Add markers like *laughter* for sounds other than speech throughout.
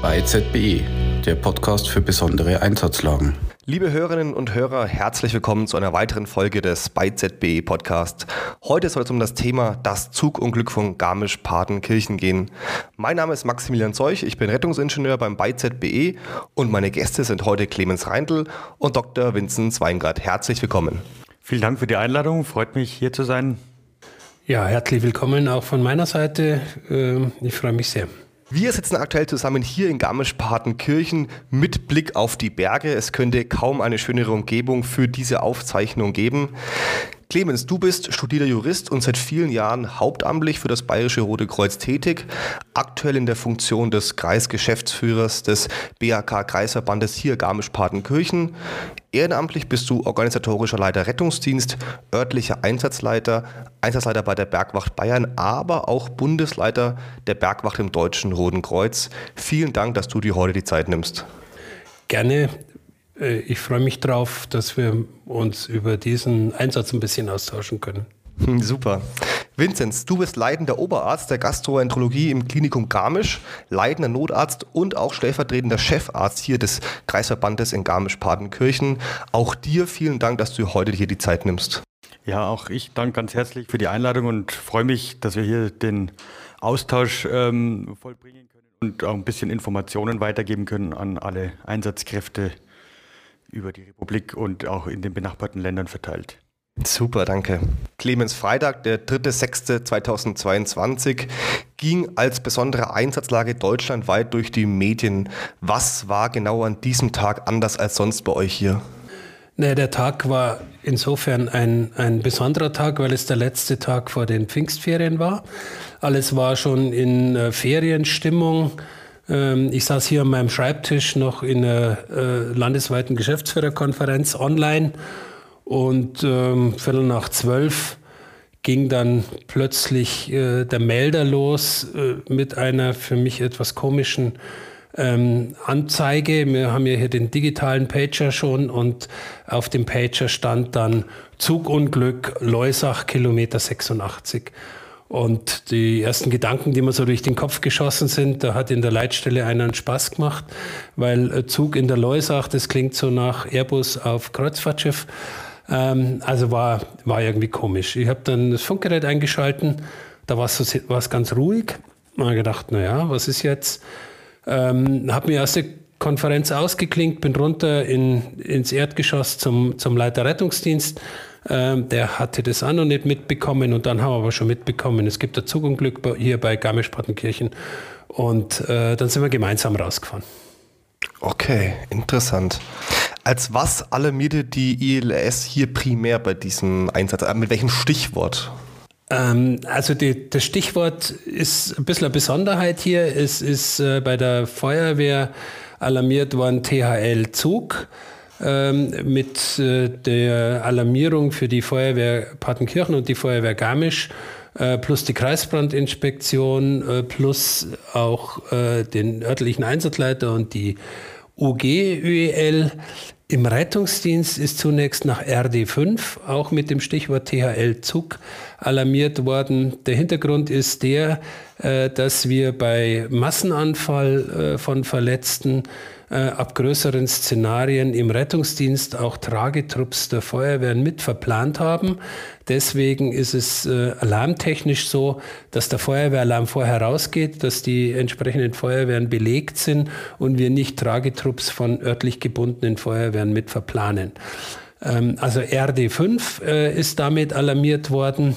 Bei ZBE, der Podcast für besondere Einsatzlagen. Liebe Hörerinnen und Hörer, herzlich willkommen zu einer weiteren Folge des ByZBE Podcast. Heute soll es um das Thema das Zugunglück von Garmisch-Partenkirchen gehen. Mein Name ist Maximilian Zeuch, ich bin Rettungsingenieur beim ByZBE und meine Gäste sind heute Clemens Reindl und Dr. Vincent Weingart. Herzlich willkommen. Vielen Dank für die Einladung, freut mich hier zu sein. Ja, herzlich willkommen auch von meiner Seite. Ähm, ich freue mich sehr. Wir sitzen aktuell zusammen hier in Garmisch-Partenkirchen mit Blick auf die Berge. Es könnte kaum eine schönere Umgebung für diese Aufzeichnung geben. Clemens, du bist studierter Jurist und seit vielen Jahren hauptamtlich für das Bayerische Rote Kreuz tätig, aktuell in der Funktion des Kreisgeschäftsführers des BAK Kreisverbandes hier Garmisch-Partenkirchen. Ehrenamtlich bist du organisatorischer Leiter Rettungsdienst, örtlicher Einsatzleiter, Einsatzleiter bei der Bergwacht Bayern, aber auch Bundesleiter der Bergwacht im Deutschen Roten Kreuz. Vielen Dank, dass du dir heute die Zeit nimmst. Gerne. Äh, ich freue mich darauf, dass wir uns über diesen Einsatz ein bisschen austauschen können. Hm, super. Vinzenz, du bist leitender Oberarzt der Gastroenterologie im Klinikum Garmisch, leitender Notarzt und auch stellvertretender Chefarzt hier des Kreisverbandes in Garmisch-Partenkirchen. Auch dir vielen Dank, dass du heute hier die Zeit nimmst. Ja, auch ich danke ganz herzlich für die Einladung und freue mich, dass wir hier den Austausch ähm, vollbringen können und auch ein bisschen Informationen weitergeben können an alle Einsatzkräfte über die Republik und auch in den benachbarten Ländern verteilt. Super, danke. Clemens Freitag, der 3.6.2022, ging als besondere Einsatzlage deutschlandweit durch die Medien. Was war genau an diesem Tag anders als sonst bei euch hier? Naja, der Tag war insofern ein, ein besonderer Tag, weil es der letzte Tag vor den Pfingstferien war. Alles war schon in äh, Ferienstimmung. Ähm, ich saß hier an meinem Schreibtisch noch in einer äh, landesweiten Geschäftsführerkonferenz online und ähm, Viertel nach zwölf ging dann plötzlich äh, der Melder los äh, mit einer für mich etwas komischen ähm, Anzeige. Wir haben ja hier den digitalen Pager schon und auf dem Pager stand dann Zugunglück Leusach Kilometer 86. Und die ersten Gedanken, die mir so durch den Kopf geschossen sind, da hat in der Leitstelle einer einen Spaß gemacht, weil Zug in der Loisach, das klingt so nach Airbus auf Kreuzfahrtschiff. Ähm, also war, war irgendwie komisch. Ich habe dann das Funkgerät eingeschalten, da war es so, ganz ruhig. Und habe gedacht, naja, was ist jetzt? Ähm, habe mir der Konferenz ausgeklinkt, bin runter in, ins Erdgeschoss zum, zum Leiter Rettungsdienst ähm, der hatte das auch noch nicht mitbekommen und dann haben wir aber schon mitbekommen, es gibt ein Zugunglück hier bei Garmisch-Partenkirchen und äh, dann sind wir gemeinsam rausgefahren. Okay, interessant. Als was alarmierte die ILS hier primär bei diesem Einsatz? Äh, mit welchem Stichwort? Ähm, also die, das Stichwort ist ein bisschen eine Besonderheit hier. Es ist äh, bei der Feuerwehr alarmiert worden THL Zug ähm, mit äh, der Alarmierung für die Feuerwehr Partenkirchen und die Feuerwehr Garmisch äh, plus die Kreisbrandinspektion äh, plus auch äh, den örtlichen Einsatzleiter und die UG-ÖEL. Im Rettungsdienst ist zunächst nach RD5 auch mit dem Stichwort THL Zug alarmiert worden. Der Hintergrund ist der, äh, dass wir bei Massenanfall äh, von Verletzten äh, ab größeren Szenarien im Rettungsdienst auch Tragetrupps der Feuerwehren mit verplant haben. Deswegen ist es äh, alarmtechnisch so, dass der Feuerwehralarm vorher rausgeht, dass die entsprechenden Feuerwehren belegt sind und wir nicht Tragetrupps von örtlich gebundenen Feuerwehren mit verplanen. Ähm, also RD5 äh, ist damit alarmiert worden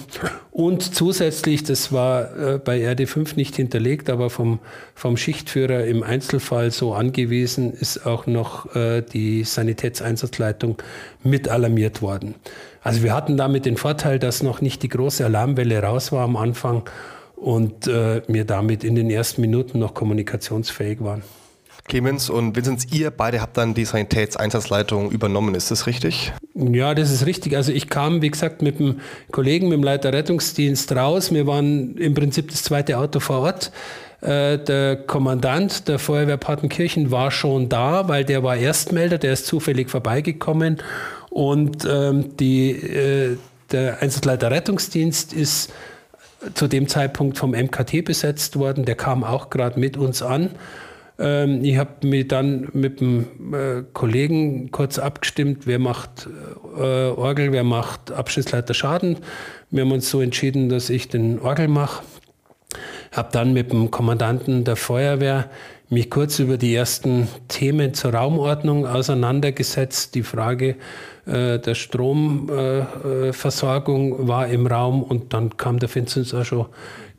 und zusätzlich, das war äh, bei RD5 nicht hinterlegt, aber vom, vom Schichtführer im Einzelfall so angewiesen, ist auch noch äh, die Sanitätseinsatzleitung mit alarmiert worden. Also wir hatten damit den Vorteil, dass noch nicht die große Alarmwelle raus war am Anfang und wir damit in den ersten Minuten noch kommunikationsfähig waren. Clemens und Vinzenz, ihr beide habt dann die Sanitätseinsatzleitung übernommen, ist das richtig? Ja, das ist richtig. Also ich kam, wie gesagt, mit dem Kollegen, mit dem Leiter Rettungsdienst raus. Wir waren im Prinzip das zweite Auto vor Ort. Äh, der Kommandant der Feuerwehr Partenkirchen war schon da, weil der war Erstmelder, der ist zufällig vorbeigekommen. Und ähm, die, äh, der Einsatzleiter Rettungsdienst ist zu dem Zeitpunkt vom MKT besetzt worden. Der kam auch gerade mit uns an. Ähm, ich habe mich dann mit dem äh, Kollegen kurz abgestimmt, wer macht äh, Orgel, wer macht Abschnittsleiter Schaden. Wir haben uns so entschieden, dass ich den Orgel mache. Habe dann mit dem Kommandanten der Feuerwehr mich kurz über die ersten Themen zur Raumordnung auseinandergesetzt. Die Frage äh, der Stromversorgung äh, war im Raum und dann kam der Vinzenz auch schon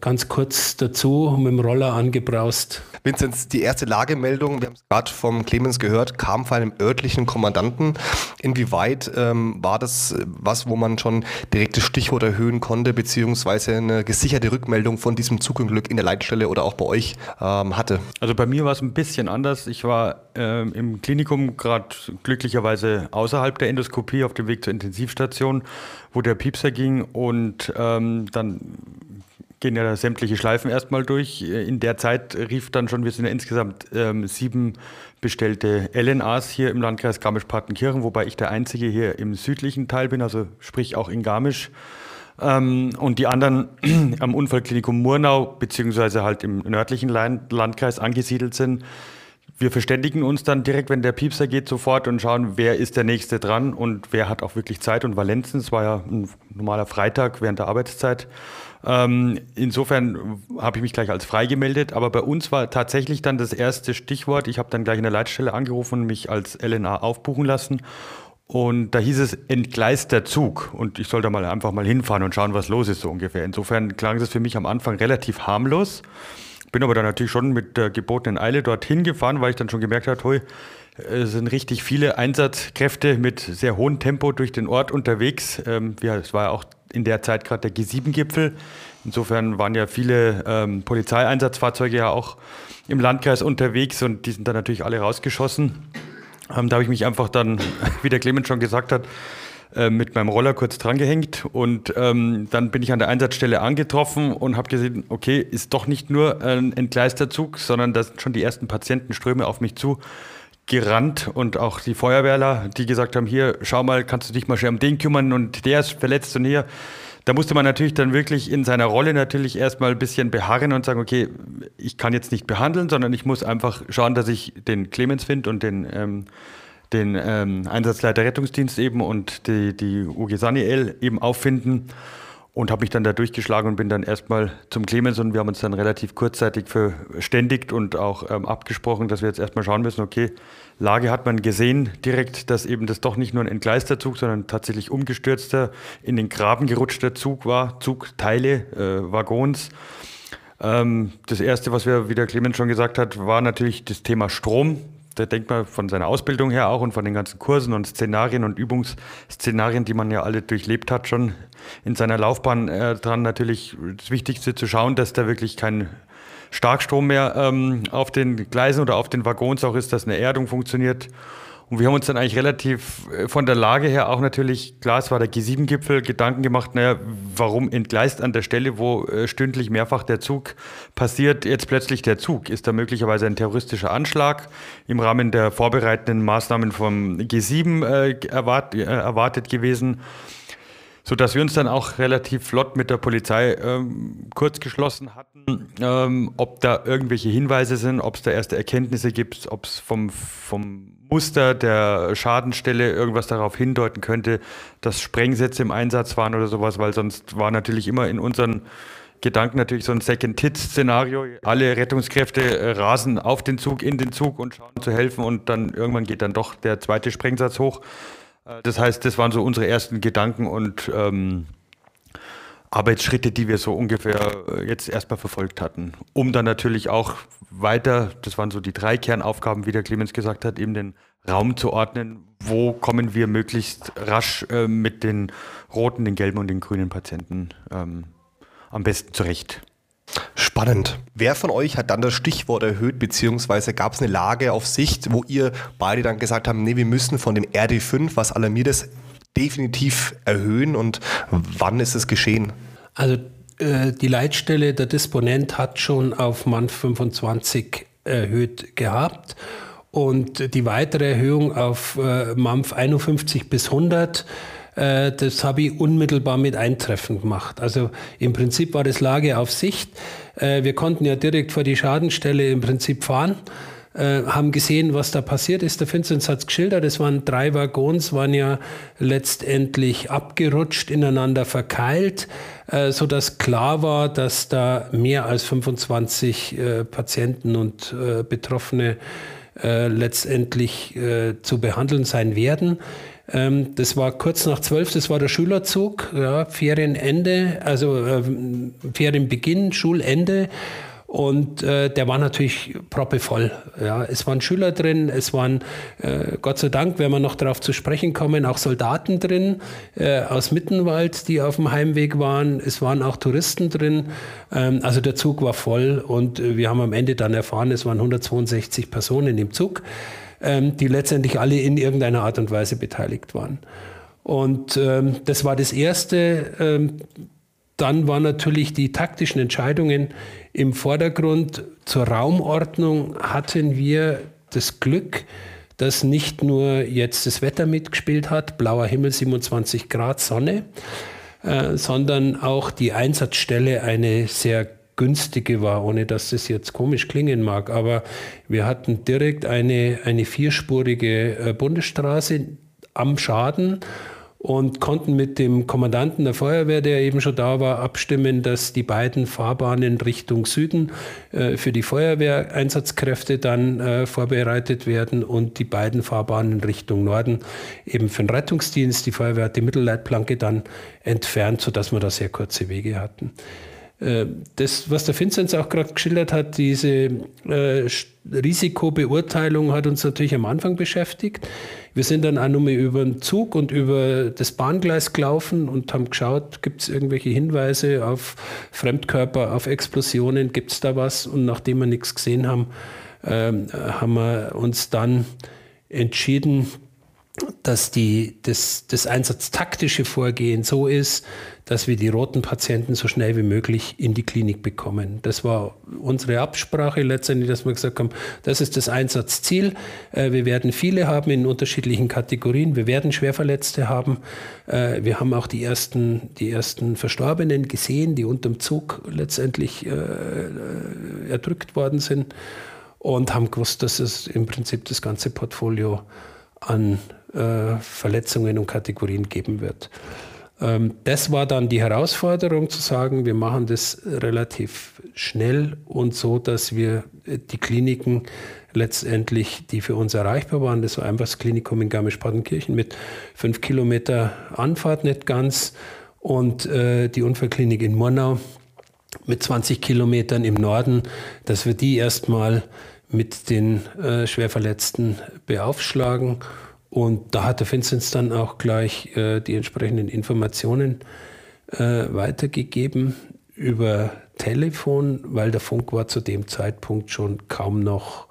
ganz kurz dazu mit dem Roller angebraust. Vinzenz, die erste Lagemeldung, wir haben es gerade vom Clemens gehört, kam von einem örtlichen Kommandanten. Inwieweit ähm, war das was, wo man schon direkt das Stichwort erhöhen konnte, beziehungsweise eine gesicherte Rückmeldung von diesem Zugunglück in der Leitstelle oder auch bei euch ähm, hatte? Also bei mir war es ein bisschen anders. Ich war ähm, im Klinikum gerade glücklicherweise außerhalb der Endoskopie auf dem Weg zur Intensivstation, wo der Piepser ging und ähm, dann gehen ja sämtliche Schleifen erstmal durch. In der Zeit rief dann schon, wir sind ja insgesamt ähm, sieben bestellte LNAs hier im Landkreis Garmisch-Partenkirchen, wobei ich der Einzige hier im südlichen Teil bin, also sprich auch in Garmisch. Ähm, und die anderen *clears throat* am Unfallklinikum Murnau, beziehungsweise halt im nördlichen Landkreis angesiedelt sind. Wir verständigen uns dann direkt, wenn der Piepser geht, sofort und schauen, wer ist der Nächste dran und wer hat auch wirklich Zeit und Valenzen. Es war ja ein normaler Freitag während der Arbeitszeit. Ähm, insofern habe ich mich gleich als frei gemeldet, aber bei uns war tatsächlich dann das erste Stichwort. Ich habe dann gleich in der Leitstelle angerufen und mich als LNA aufbuchen lassen. Und da hieß es entgleister Zug und ich soll da mal einfach mal hinfahren und schauen, was los ist so ungefähr. Insofern klang es für mich am Anfang relativ harmlos. Bin aber dann natürlich schon mit der gebotenen Eile dorthin gefahren, weil ich dann schon gemerkt habe, hui, es sind richtig viele Einsatzkräfte mit sehr hohem Tempo durch den Ort unterwegs. Ähm, es war ja auch in der Zeit gerade der G7-Gipfel. Insofern waren ja viele ähm, Polizeieinsatzfahrzeuge ja auch im Landkreis unterwegs und die sind dann natürlich alle rausgeschossen. Ähm, da habe ich mich einfach dann, *laughs* wie der Clemens schon gesagt hat, äh, mit meinem Roller kurz drangehängt und ähm, dann bin ich an der Einsatzstelle angetroffen und habe gesehen, okay, ist doch nicht nur ein entgleister Zug, sondern da sind schon die ersten Patientenströme auf mich zu gerannt und auch die Feuerwehrler, die gesagt haben, hier, schau mal, kannst du dich mal schnell um den kümmern und der ist verletzt und hier. Da musste man natürlich dann wirklich in seiner Rolle natürlich erstmal ein bisschen beharren und sagen, okay, ich kann jetzt nicht behandeln, sondern ich muss einfach schauen, dass ich den Clemens finde und den, ähm, den ähm, Einsatzleiter Rettungsdienst eben und die, die UG Saniel eben auffinden und habe mich dann da durchgeschlagen und bin dann erstmal zum Clemens und wir haben uns dann relativ kurzzeitig verständigt und auch ähm, abgesprochen, dass wir jetzt erstmal schauen müssen, okay, Lage hat man gesehen direkt, dass eben das doch nicht nur ein entgleister Zug, sondern tatsächlich umgestürzter, in den Graben gerutschter Zug war, Zugteile, äh, Waggons. Ähm, das erste, was wir, wie der Clemens schon gesagt hat, war natürlich das Thema Strom da denkt man von seiner Ausbildung her auch und von den ganzen Kursen und Szenarien und Übungsszenarien, die man ja alle durchlebt hat, schon in seiner Laufbahn äh, dran. Natürlich das Wichtigste zu schauen, dass da wirklich kein Starkstrom mehr ähm, auf den Gleisen oder auf den Waggons auch ist, dass eine Erdung funktioniert und wir haben uns dann eigentlich relativ äh, von der Lage her auch natürlich, klar, es war der G7-Gipfel, Gedanken gemacht, naja, warum entgleist an der Stelle, wo äh, stündlich mehrfach der Zug passiert, jetzt plötzlich der Zug? Ist da möglicherweise ein terroristischer Anschlag im Rahmen der vorbereitenden Maßnahmen vom G7 äh, erwart, äh, erwartet gewesen? So dass wir uns dann auch relativ flott mit der Polizei ähm, kurz geschlossen hatten, ähm, ob da irgendwelche Hinweise sind, ob es da erste Erkenntnisse gibt, ob es vom, vom Muster der Schadenstelle irgendwas darauf hindeuten könnte, dass Sprengsätze im Einsatz waren oder sowas, weil sonst war natürlich immer in unseren Gedanken natürlich so ein Second-Hit-Szenario. Alle Rettungskräfte äh, rasen auf den Zug, in den Zug und schauen zu helfen und dann irgendwann geht dann doch der zweite Sprengsatz hoch. Das heißt, das waren so unsere ersten Gedanken und ähm, Arbeitsschritte, die wir so ungefähr äh, jetzt erstmal verfolgt hatten. Um dann natürlich auch weiter, das waren so die drei Kernaufgaben, wie der Clemens gesagt hat, eben den Raum zu ordnen, wo kommen wir möglichst rasch äh, mit den roten, den gelben und den grünen Patienten ähm, am besten zurecht. Spannend. Wer von euch hat dann das Stichwort erhöht, beziehungsweise gab es eine Lage auf Sicht, wo ihr beide dann gesagt habt, nee, wir müssen von dem RD5, was alarmiert ist, definitiv erhöhen und wann ist es geschehen? Also äh, die Leitstelle der Disponent hat schon auf MANF 25 erhöht gehabt und die weitere Erhöhung auf äh, MANF 51 bis 100 Äh, das habe ich unmittelbar mit Eintreffen gemacht. Also im Prinzip war das Lage auf Sicht. Äh, wir konnten ja direkt vor die Schadenstelle im Prinzip fahren. Äh, haben gesehen, was da passiert ist. Der Vincent hat es geschildert, es waren drei Waggons, waren ja letztendlich abgerutscht, ineinander verkeilt, äh, sodass klar war, dass da mehr als 25 äh, Patienten und äh, Betroffene äh, letztendlich äh, zu behandeln sein werden. Ähm, das war kurz nach zwölf, das war der Schülerzug, ja, Ferienende, also äh, Ferienbeginn, Schulende. Und äh, der war natürlich proppevoll. Ja. Es waren Schüler drin, es waren, äh, Gott sei Dank, wenn wir noch darauf zu sprechen kommen, auch Soldaten drin äh, aus Mittenwald, die auf dem Heimweg waren. Es waren auch Touristen drin. Ähm, also der Zug war voll und äh, wir haben am Ende dann erfahren, es waren 162 Personen im Zug, ähm, die letztendlich alle in irgendeiner Art und Weise beteiligt waren. Und ähm, das war das Erste. Ähm, dann waren natürlich die taktischen Entscheidungen im Vordergrund. Zur Raumordnung hatten wir das Glück, dass nicht nur jetzt das Wetter mitgespielt hat, blauer Himmel, 27 Grad Sonne, äh, sondern auch die Einsatzstelle eine sehr günstige war, ohne dass das jetzt komisch klingen mag. Aber wir hatten direkt eine, eine vierspurige äh, Bundesstraße am Schaden und konnten mit dem Kommandanten der Feuerwehr, der eben schon da war, abstimmen, dass die beiden Fahrbahnen Richtung Süden äh, für die Feuerwehreinsatzkräfte dann äh, vorbereitet werden und die beiden Fahrbahnen Richtung Norden eben für den Rettungsdienst. Die Feuerwehr hat die Mittelleitplanke dann entfernt, sodass wir da sehr kurze Wege hatten. Äh, das, was der Vinzenz auch gerade geschildert hat, diese äh, Risikobeurteilung hat uns natürlich am Anfang beschäftigt. Wir sind dann auch nochmal über den Zug und über das Bahngleis gelaufen und haben geschaut, gibt es irgendwelche Hinweise auf Fremdkörper, auf Explosionen, gibt es da was? Und nachdem wir nichts gesehen haben, äh, haben wir uns dann entschieden, dass die, das, das einsatztaktische Vorgehen so ist, dass wir die roten Patienten so schnell wie möglich in die Klinik bekommen. Das war unsere Absprache letztendlich, dass wir gesagt haben, das ist das Einsatzziel. Äh, wir werden viele haben in unterschiedlichen Kategorien. Wir werden Schwerverletzte haben. Äh, wir haben auch die ersten, die ersten Verstorbenen gesehen, die unterm Zug letztendlich äh, erdrückt worden sind und haben gewusst, dass es im Prinzip das ganze Portfolio an äh, Verletzungen und Kategorien geben wird. Ähm, das war dann die Herausforderung zu sagen, wir machen das relativ schnell und so, dass wir äh, die Kliniken letztendlich, die für uns erreichbar waren, das war einfach das Klinikum in Garmisch-Partenkirchen mit fünf Kilometer Anfahrt, nicht ganz, und äh, die Unfallklinik in Murnau mit 20 Kilometern im Norden, dass wir die erstmal mit den äh, Schwerverletzten beaufschlagen und da hat der Vinzenz dann auch gleich äh, die entsprechenden Informationen äh, weitergegeben über Telefon, weil der Funk war zu dem Zeitpunkt schon kaum noch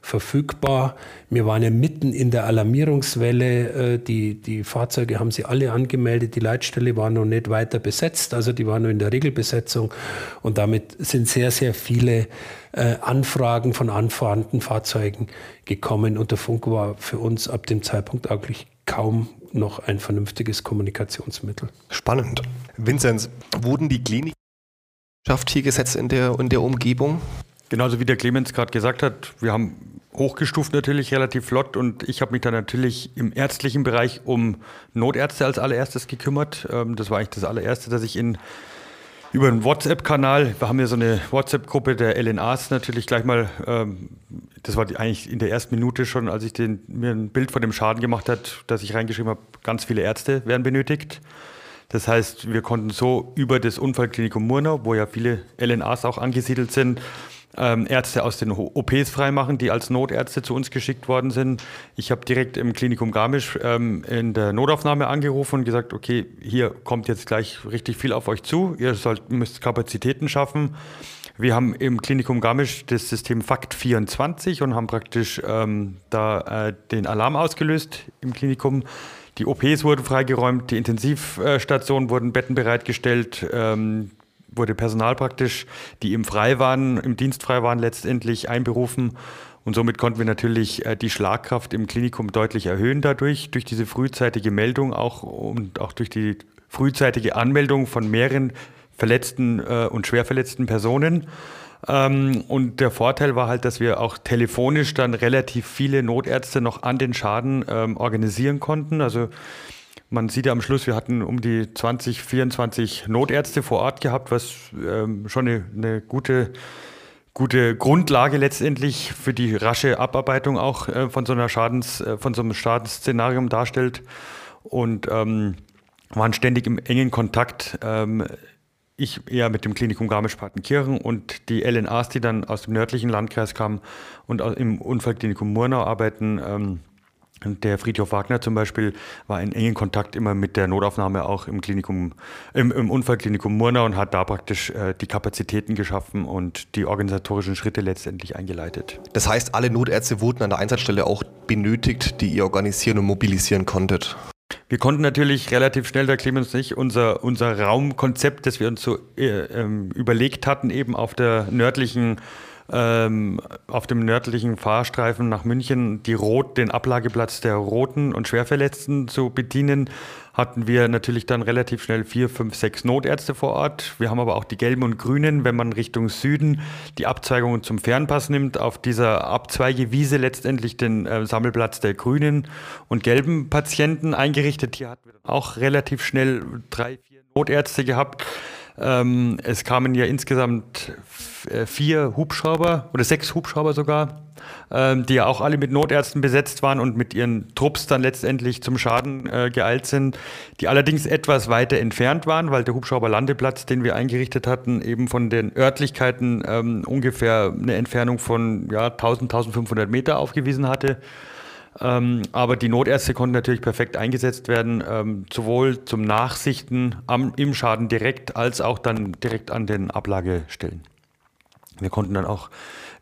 verfügbar. Wir waren ja mitten in der Alarmierungswelle. Äh, die, die Fahrzeuge haben sie alle angemeldet. Die Leitstelle war noch nicht weiter besetzt, also die war nur in der Regelbesetzung. Und damit sind sehr, sehr viele äh, Anfragen von anfahrenden Fahrzeugen gekommen. Und der Funk war für uns ab dem Zeitpunkt eigentlich kaum noch ein vernünftiges Kommunikationsmittel. Spannend. Vinzenz, wurden die Kliniken hier gesetzt in der, in der Umgebung? Genauso wie der Clemens gerade gesagt hat, wir haben hochgestuft natürlich relativ flott und ich habe mich dann natürlich im ärztlichen Bereich um Notärzte als allererstes gekümmert. Ähm, das war eigentlich das allererste, dass ich in über einen WhatsApp-Kanal, wir haben ja so eine WhatsApp-Gruppe der LNAs natürlich gleich mal, ähm, das war eigentlich in der ersten Minute schon, als ich den, mir ein Bild von dem Schaden gemacht hat, dass ich reingeschrieben habe, ganz viele Ärzte werden benötigt. Das heißt, wir konnten so über das Unfallklinikum Murnau, wo ja viele LNAs auch angesiedelt sind, ähm, Ärzte aus den OPs freimachen, die als Notärzte zu uns geschickt worden sind. Ich habe direkt im Klinikum Garmisch ähm, in der Notaufnahme angerufen und gesagt, okay, hier kommt jetzt gleich richtig viel auf euch zu, ihr sollt, müsst Kapazitäten schaffen. Wir haben im Klinikum Garmisch das System FACT 24 und haben praktisch ähm, da äh, den Alarm ausgelöst im Klinikum. Die OPs wurden freigeräumt, die Intensivstationen wurden Betten bereitgestellt, ähm, wurde Personal praktisch, die im frei waren, im Dienst frei waren, letztendlich einberufen. Und somit konnten wir natürlich äh, die Schlagkraft im Klinikum deutlich erhöhen dadurch, durch diese frühzeitige Meldung auch und auch durch die frühzeitige Anmeldung von mehreren verletzten äh, und schwer verletzten Personen. Ähm, und der Vorteil war halt, dass wir auch telefonisch dann relativ viele Notärzte noch an den Schaden ähm, organisieren konnten. Also man sieht ja am Schluss, wir hatten um die 20, 24 Notärzte vor Ort gehabt, was ähm, schon eine, eine, gute, gute Grundlage letztendlich für die rasche Abarbeitung auch äh, von so einer Schadens, äh, von so einem Schadensszenarium darstellt. Und ähm, waren ständig im engen Kontakt. Ähm, ich eher mit dem Klinikum Garmisch-Partenkirchen und die LNAs, die dann aus dem nördlichen Landkreis kamen und im Unfallklinikum Murnau arbeiten. Der Friedhof Wagner zum Beispiel war in engen Kontakt immer mit der Notaufnahme auch im Klinikum, im, im Unfallklinikum Murnau und hat da praktisch äh, die Kapazitäten geschaffen und die organisatorischen Schritte letztendlich eingeleitet. Das heißt, alle Notärzte wurden an der Einsatzstelle auch benötigt, die ihr organisieren und mobilisieren konntet? Wir konnten natürlich relativ schnell, da Clemens nicht, unser, unser Raumkonzept, das wir uns so äh, ähm, überlegt hatten, eben auf der nördlichen ähm, auf dem nördlichen Fahrstreifen nach München die Rot, den Ablageplatz der Roten und Schwerverletzten zu bedienen, hatten wir natürlich dann relativ schnell vier, fünf, sechs Notärzte vor Ort. Wir haben aber auch die Gelben und Grünen, wenn man Richtung Süden die Abzweigungen zum Fernpass nimmt, auf dieser Abzweigewiese letztendlich den äh, Sammelplatz der Grünen und Gelben Patienten eingerichtet. Hier hatten wir auch relativ schnell drei, vier Notärzte gehabt. Ähm, es kamen ja insgesamt äh, vier Hubschrauber oder sechs Hubschrauber sogar, ähm, die ja auch alle mit Notärzten besetzt waren und mit ihren Trupps dann letztendlich zum Schaden äh, geeilt sind, die allerdings etwas weiter entfernt waren, weil der Hubschrauberlandeplatz, den wir eingerichtet hatten, eben von den Örtlichkeiten ähm, ungefähr eine Entfernung von ja, 1000, 1500 Meter aufgewiesen hatte. Ähm, aber die Notärzte konnten natürlich perfekt eingesetzt werden, ähm, sowohl zum Nachsichten am, im Schaden direkt als auch dann direkt an den Ablagestellen. Wir konnten dann auch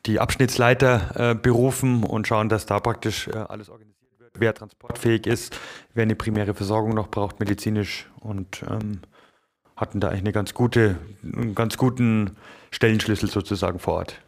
die Abschnittsleiter äh, berufen und schauen, dass da praktisch äh, alles organisiert wird, wer transportfähig ist, wer eine primäre Versorgung noch braucht, medizinisch und ähm, hatten da eigentlich eine ganz gute, einen ganz guten Stellenschlüssel sozusagen vor Ort.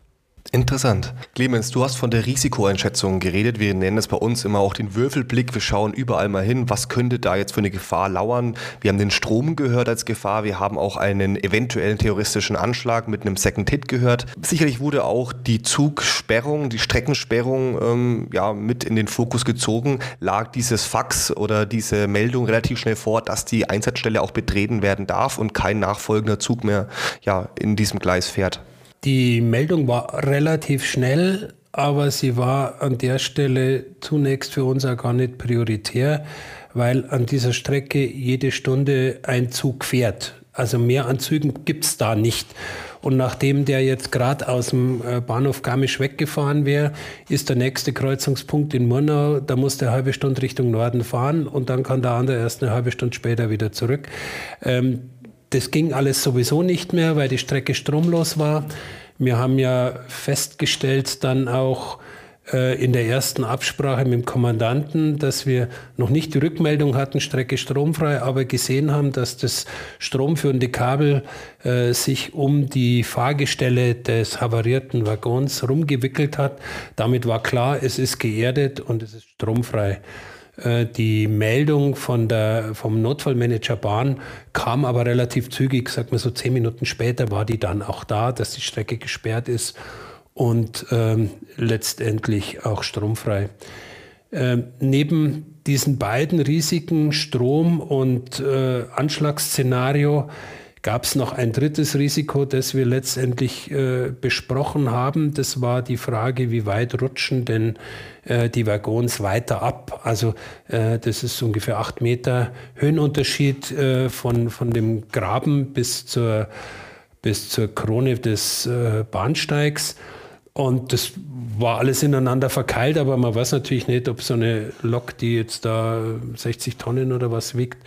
Interessant. Clemens, du hast von der Risikoeinschätzung geredet. Wir nennen es bei uns immer auch den Würfelblick. Wir schauen überall mal hin, was könnte da jetzt für eine Gefahr lauern. Wir haben den Strom gehört als Gefahr. Wir haben auch einen eventuellen terroristischen Anschlag mit einem Second Hit gehört. Sicherlich wurde auch die Zugsperrung, die Streckensperrung ähm, ja, mit in den Fokus gezogen. Lag dieses Fax oder diese Meldung relativ schnell vor, dass die Einsatzstelle auch betreten werden darf und kein nachfolgender Zug mehr ja, in diesem Gleis fährt. Die Meldung war relativ schnell, aber sie war an der Stelle zunächst für uns auch gar nicht prioritär, weil an dieser Strecke jede Stunde ein Zug fährt. Also mehr an Zügen gibt es da nicht. Und nachdem der jetzt gerade aus dem äh, Bahnhof Garmisch weggefahren wäre, ist der nächste Kreuzungspunkt in Murnau. Da muss der halbe Stunde Richtung Norden fahren und dann kann der andere erst eine halbe Stunde später wieder zurück. Ähm, das ging alles sowieso nicht mehr, weil die Strecke stromlos war. Wir haben ja festgestellt dann auch äh, in der ersten Absprache mit dem Kommandanten, dass wir noch nicht die Rückmeldung hatten, Strecke stromfrei, aber gesehen haben, dass das stromführende Kabel äh, sich um die Fahrgestelle des havarierten Waggons rumgewickelt hat. Damit war klar, es ist geerdet und es ist stromfrei. Äh, die Meldung von der, vom Notfallmanager Bahn kam aber relativ zügig, sag mal so zehn Minuten später war die dann auch da, dass die Strecke gesperrt ist und ähm, letztendlich auch stromfrei. Ähm, neben diesen beiden Risiken, Strom und äh, Anschlagsszenario, gab es noch ein drittes Risiko, das wir letztendlich äh, besprochen haben. Das war die Frage, wie weit rutschen denn äh, die Waggons weiter ab. Also äh, das ist ungefähr acht Meter Höhenunterschied äh, von, von dem Graben bis zur, bis zur Krone des äh, Bahnsteigs. Und das war alles ineinander verkeilt, aber man weiß natürlich nicht, ob so eine Lok, die jetzt da 60 Tonnen oder was wiegt,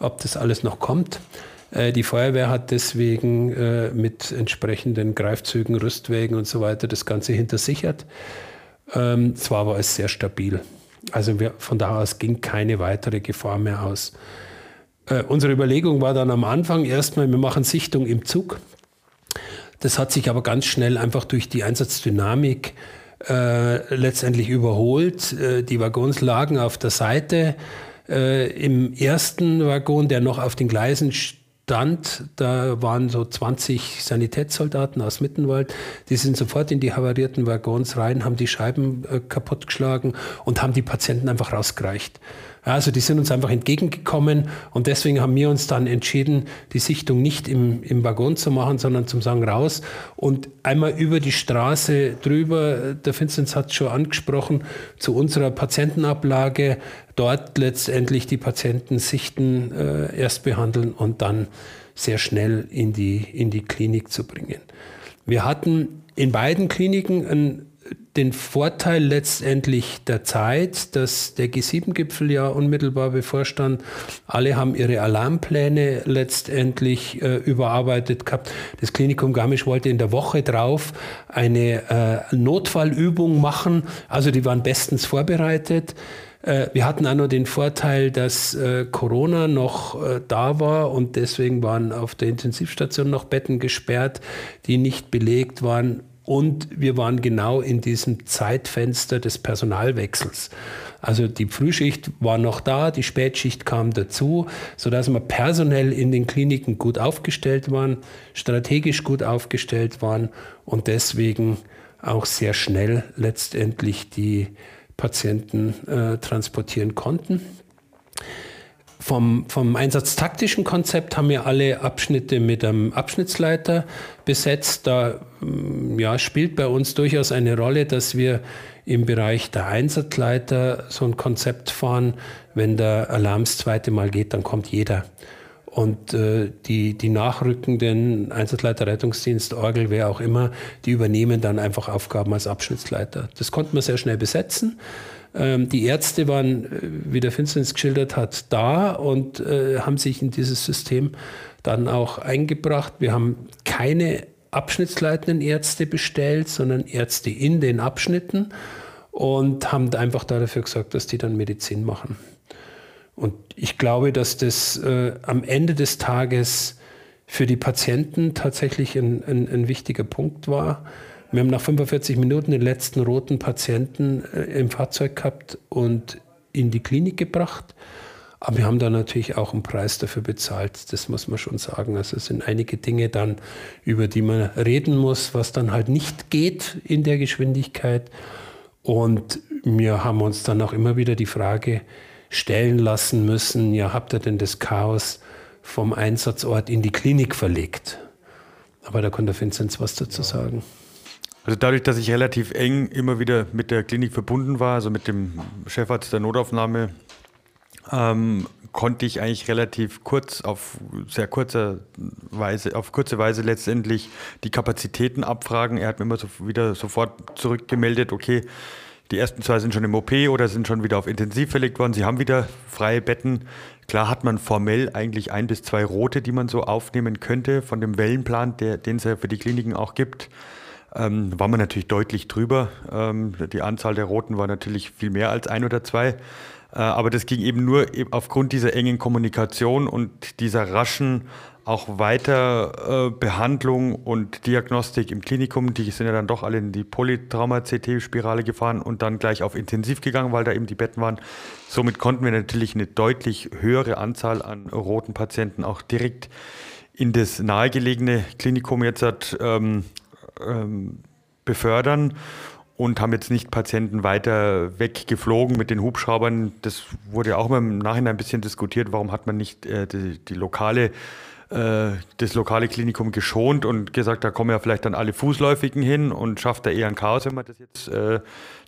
ob das alles noch kommt. Äh, die Feuerwehr hat deswegen äh, mit entsprechenden Greifzügen, Rüstwägen und so weiter das Ganze hintersichert. Ähm, zwar war es sehr stabil. Also wir, von da aus ging keine weitere Gefahr mehr aus. Äh, unsere Überlegung war dann am Anfang erstmal, wir machen Sichtung im Zug. Das hat sich aber ganz schnell einfach durch die Einsatzdynamik äh, letztendlich überholt. Äh, die Waggons lagen auf der Seite. Äh, Im ersten Waggon, der noch auf den Gleisen stand, da waren so 20 Sanitätssoldaten aus Mittenwald. Die sind sofort in die havarierten Waggons rein, haben die Scheiben äh, kaputtgeschlagen und haben die Patienten einfach rausgereicht. Also die sind uns einfach entgegengekommen und deswegen haben wir uns dann entschieden, die Sichtung nicht im, im Waggon zu machen, sondern zum Sagen raus und einmal über die Straße drüber, der Vinzenz hat es schon angesprochen, zu unserer Patientenablage, dort letztendlich die Patienten sichten, äh, erst behandeln und dann sehr schnell in die, in die Klinik zu bringen. Wir hatten in beiden Kliniken ein den Vorteil letztendlich der Zeit, dass der G7-Gipfel ja unmittelbar bevorstand. Alle haben ihre Alarmpläne letztendlich äh, überarbeitet gehabt. Das Klinikum Garmisch wollte in der Woche drauf eine äh, Notfallübung machen. Also die waren bestens vorbereitet. Äh, wir hatten auch noch den Vorteil, dass äh, Corona noch äh, da war und deswegen waren auf der Intensivstation noch Betten gesperrt, die nicht belegt waren. Und wir waren genau in diesem Zeitfenster des Personalwechsels. Also die Frühschicht war noch da, die Spätschicht kam dazu, sodass wir personell in den Kliniken gut aufgestellt waren, strategisch gut aufgestellt waren und deswegen auch sehr schnell letztendlich die Patienten äh, transportieren konnten. Vom, vom einsatztaktischen Konzept haben wir alle Abschnitte mit einem Abschnittsleiter besetzt. Da ja, spielt bei uns durchaus eine Rolle, dass wir im Bereich der Einsatzleiter so ein Konzept fahren. Wenn der Alarm das zweite Mal geht, dann kommt jeder. Und äh, die, die nachrückenden Einsatzleiter, Rettungsdienst, Orgel, wer auch immer, die übernehmen dann einfach Aufgaben als Abschnittsleiter. Das konnten wir sehr schnell besetzen. Ähm, die Ärzte waren, äh, wie der Finsternis geschildert hat, da und äh, haben sich in dieses System dann auch eingebracht. Wir haben keine abschnittsleitenden Ärzte bestellt, sondern Ärzte in den Abschnitten und haben einfach dafür gesagt, dass die dann Medizin machen. Und ich glaube, dass das äh, am Ende des Tages für die Patienten tatsächlich ein, ein, ein wichtiger Punkt war wir haben nach 45 Minuten den letzten roten Patienten äh, im Fahrzeug gehabt und in die Klinik gebracht. Aber wir haben da natürlich auch einen Preis dafür bezahlt, das muss man schon sagen. Also es sind einige Dinge dann, über die man reden muss, was dann halt nicht geht in der Geschwindigkeit. Und wir haben uns dann auch immer wieder die Frage stellen lassen müssen, ja, habt ihr denn das Chaos vom Einsatzort in die Klinik verlegt? Aber da konnte Vinzenz was dazu sagen. Also dadurch, dass ich relativ eng immer wieder mit der Klinik verbunden war, also mit dem Chefarzt der Notaufnahme, ähm, konnte ich eigentlich relativ kurz auf sehr kurze Weise, auf kurze Weise letztendlich die Kapazitäten abfragen. Er hat mir immer so wieder sofort zurückgemeldet, okay, die ersten zwei sind schon im OP oder sind schon wieder auf Intensiv verlegt worden. Sie haben wieder freie Betten. Klar hat man formell eigentlich ein bis zwei rote, die man so aufnehmen könnte von dem Wellenplan, der, den es ja für die Kliniken auch gibt ähm, war man natürlich deutlich drüber. Ähm, die Anzahl der Roten war natürlich viel mehr als ein oder zwei. Äh, aber das ging eben nur aufgrund dieser engen Kommunikation und dieser raschen auch weiter äh, Behandlung und Diagnostik im Klinikum. Die sind ja dann doch alle in die Polytrauma-CT-Spirale gefahren und dann gleich auf Intensiv gegangen, weil da eben die Betten waren. Somit konnten wir natürlich eine deutlich höhere Anzahl an roten Patienten auch direkt in das nahegelegene Klinikum jetzt hat, ähm, ähm, befördern und haben jetzt nicht Patienten weiter weggeflogen mit den Hubschraubern. Das wurde auch immer im Nachhinein ein bisschen diskutiert, warum hat man nicht äh, die, die, lokale äh, das lokale Klinikum geschont und gesagt, da kommen ja vielleicht dann alle Fußläufigen hin und schafft da eher ein Chaos, wenn man das jetzt äh,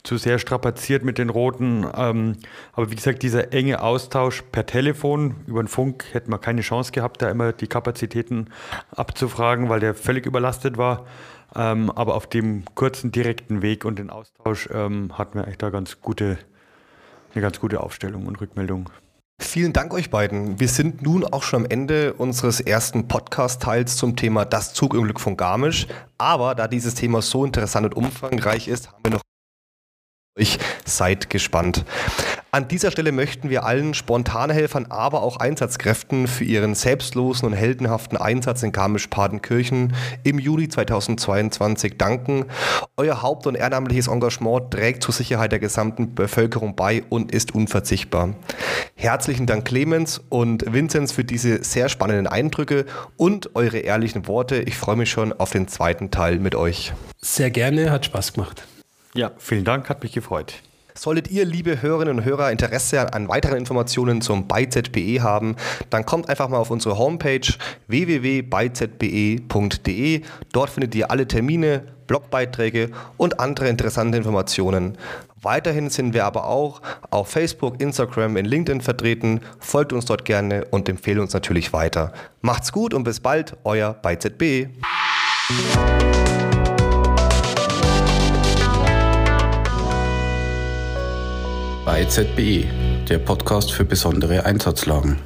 zu sehr strapaziert mit den Roten. Ähm, aber wie gesagt, dieser enge Austausch per Telefon, über den Funk, hätte man keine Chance gehabt, da immer die Kapazitäten abzufragen, weil der völlig überlastet war. Ähm, aber auf dem kurzen, direkten Weg und den Austausch ähm, hatten wir echt da ganz gute, eine ganz gute Aufstellung und Rückmeldung. Vielen Dank euch beiden. Wir sind nun auch schon am Ende unseres ersten Podcast-Teils zum Thema das Zugunglück von Garmisch. Aber da dieses Thema so interessant und umfangreich ist, haben wir noch euch Seid gespannt. An dieser Stelle möchten wir allen Spontanhelfern, aber auch Einsatzkräften für ihren selbstlosen und heldenhaften Einsatz in Garmisch-Partenkirchen im Juli 2022 danken. Euer haupt- und ehrenamtliches Engagement trägt zur Sicherheit der gesamten Bevölkerung bei und ist unverzichtbar. Herzlichen Dank Clemens und Vinzenz für diese sehr spannenden Eindrücke und eure ehrlichen Worte. Ich freue mich schon auf den zweiten Teil mit euch. Sehr gerne, hat Spaß gemacht. Ja, vielen Dank, hat mich gefreut. Solltet ihr, liebe Hörerinnen und Hörer, Interesse an weiteren Informationen zum BeiZBE haben, dann kommt einfach mal auf unsere Homepage www.beizbe.de. Dort findet ihr alle Termine, Blogbeiträge und andere interessante Informationen. Weiterhin sind wir aber auch auf Facebook, Instagram, in LinkedIn vertreten. Folgt uns dort gerne und empfehlt uns natürlich weiter. Macht's gut und bis bald, euer BeiZBE. Bei ZBE, der Podcast für besondere Einsatzlagen.